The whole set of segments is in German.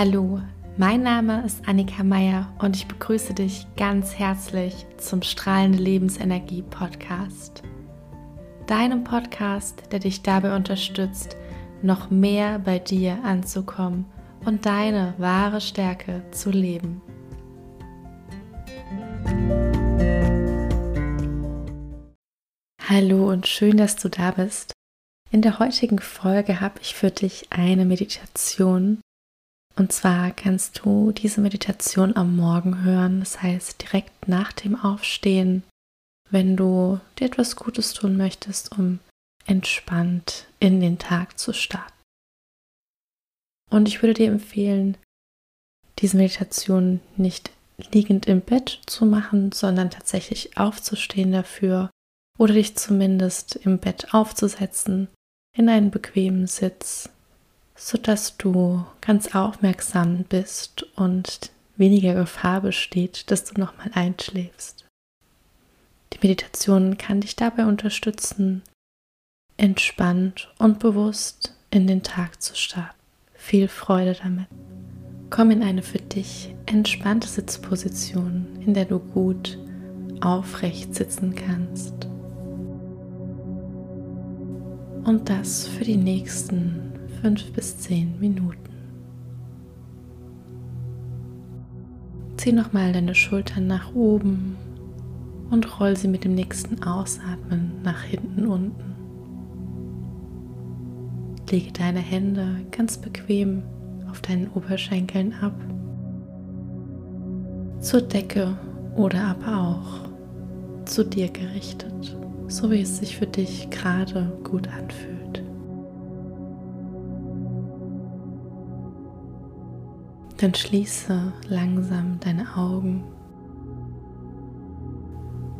Hallo, mein Name ist Annika Meier und ich begrüße dich ganz herzlich zum Strahlende Lebensenergie Podcast. Deinem Podcast, der dich dabei unterstützt, noch mehr bei dir anzukommen und deine wahre Stärke zu leben. Hallo und schön, dass du da bist. In der heutigen Folge habe ich für dich eine Meditation. Und zwar kannst du diese Meditation am Morgen hören, das heißt direkt nach dem Aufstehen, wenn du dir etwas Gutes tun möchtest, um entspannt in den Tag zu starten. Und ich würde dir empfehlen, diese Meditation nicht liegend im Bett zu machen, sondern tatsächlich aufzustehen dafür oder dich zumindest im Bett aufzusetzen in einen bequemen Sitz, sodass du ganz aufmerksam bist und weniger Gefahr besteht, dass du nochmal einschläfst. Die Meditation kann dich dabei unterstützen, entspannt und bewusst in den Tag zu starten. Viel Freude damit. Komm in eine für dich entspannte Sitzposition, in der du gut aufrecht sitzen kannst. Und das für die nächsten fünf bis zehn Minuten. Zieh nochmal deine Schultern nach oben und roll sie mit dem nächsten Ausatmen nach hinten unten. Lege deine Hände ganz bequem auf deinen Oberschenkeln ab, zur Decke oder aber auch zu dir gerichtet, so wie es sich für dich gerade gut anfühlt. Dann schließe langsam deine Augen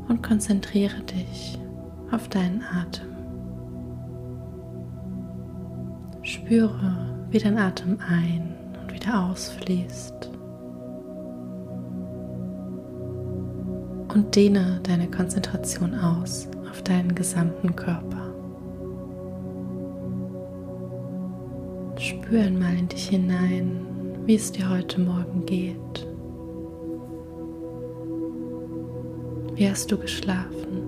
und konzentriere dich auf deinen Atem. Spüre, wie dein Atem ein und wieder ausfließt. Und dehne deine Konzentration aus auf deinen gesamten Körper. Spür einmal in dich hinein, wie es dir heute Morgen geht. Wie hast du geschlafen?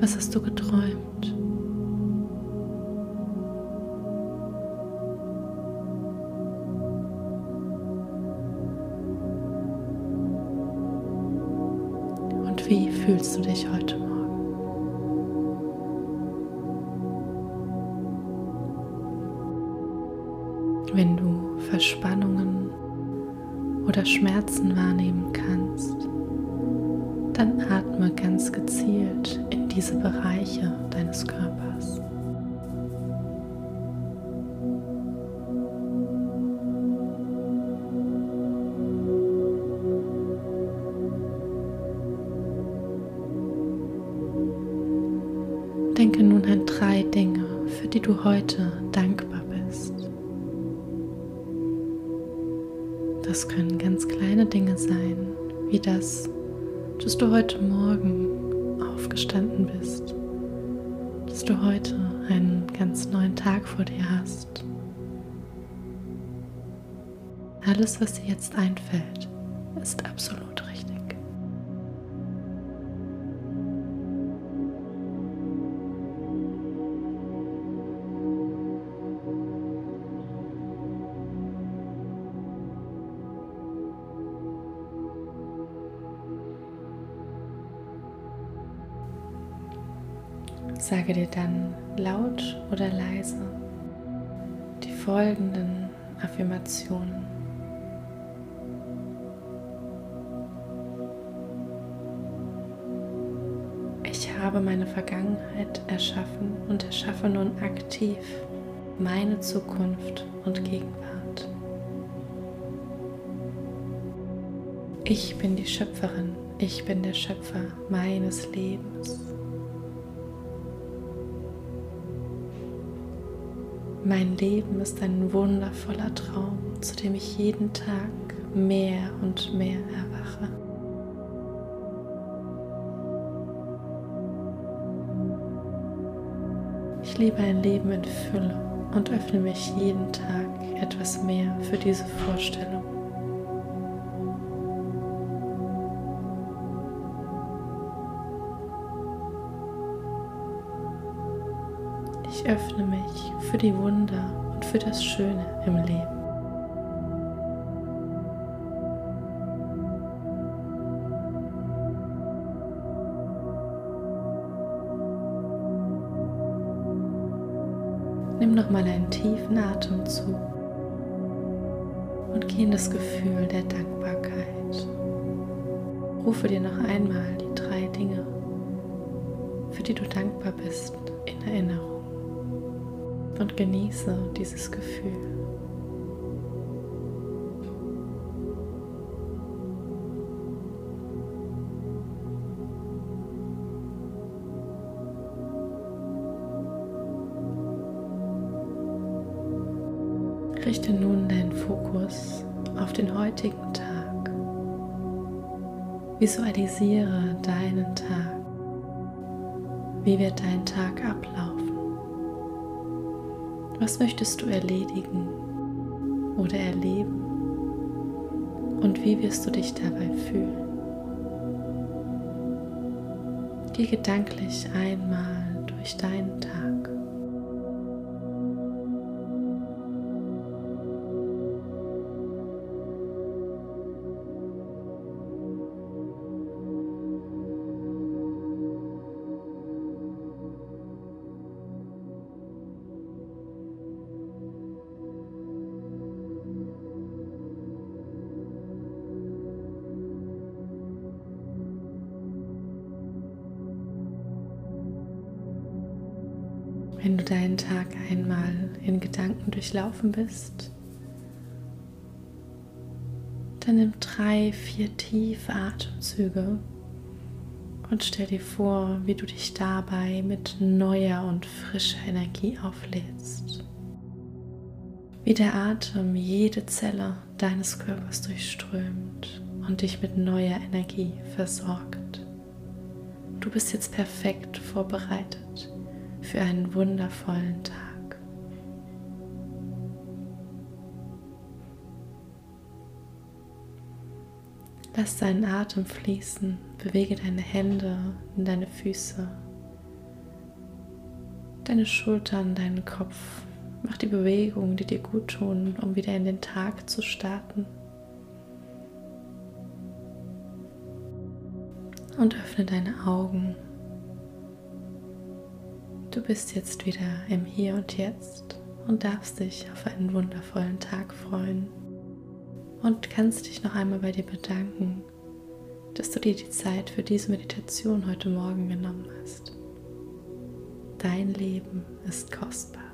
Was hast du geträumt? Und wie fühlst du dich heute Wenn du Verspannungen oder Schmerzen wahrnehmen kannst, dann atme ganz gezielt in diese Bereiche deines Körpers. Denke nun an drei Dinge, für die du heute dankbar bist. Das können ganz kleine Dinge sein, wie das, dass du heute Morgen aufgestanden bist, dass du heute einen ganz neuen Tag vor dir hast. Alles, was dir jetzt einfällt, ist absolut Sage dir dann laut oder leise die folgenden Affirmationen. Ich habe meine Vergangenheit erschaffen und erschaffe nun aktiv meine Zukunft und Gegenwart. Ich bin die Schöpferin, ich bin der Schöpfer meines Lebens. Mein Leben ist ein wundervoller Traum, zu dem ich jeden Tag mehr und mehr erwache. Ich lebe ein Leben in Fülle und öffne mich jeden Tag etwas mehr für diese Vorstellung. Ich öffne mich für die Wunder und für das Schöne im Leben. Nimm noch mal einen tiefen Atemzug und geh in das Gefühl der Dankbarkeit. Rufe dir noch einmal die drei Dinge, für die du dankbar bist, in Erinnerung und genieße dieses Gefühl. Richte nun deinen Fokus auf den heutigen Tag. Visualisiere deinen Tag. Wie wird dein Tag ablaufen? Was möchtest du erledigen oder erleben? Und wie wirst du dich dabei fühlen? Geh gedanklich einmal durch deinen Tag. Wenn du deinen Tag einmal in Gedanken durchlaufen bist, dann nimm drei, vier tiefe Atemzüge und stell dir vor, wie du dich dabei mit neuer und frischer Energie auflädst. Wie der Atem jede Zelle deines Körpers durchströmt und dich mit neuer Energie versorgt. Du bist jetzt perfekt vorbereitet für einen wundervollen Tag. Lass deinen Atem fließen, bewege deine Hände in deine Füße, deine Schultern, deinen Kopf. Mach die Bewegungen, die dir gut tun, um wieder in den Tag zu starten. Und öffne deine Augen. Du bist jetzt wieder im Hier und Jetzt und darfst dich auf einen wundervollen Tag freuen und kannst dich noch einmal bei dir bedanken, dass du dir die Zeit für diese Meditation heute Morgen genommen hast. Dein Leben ist kostbar.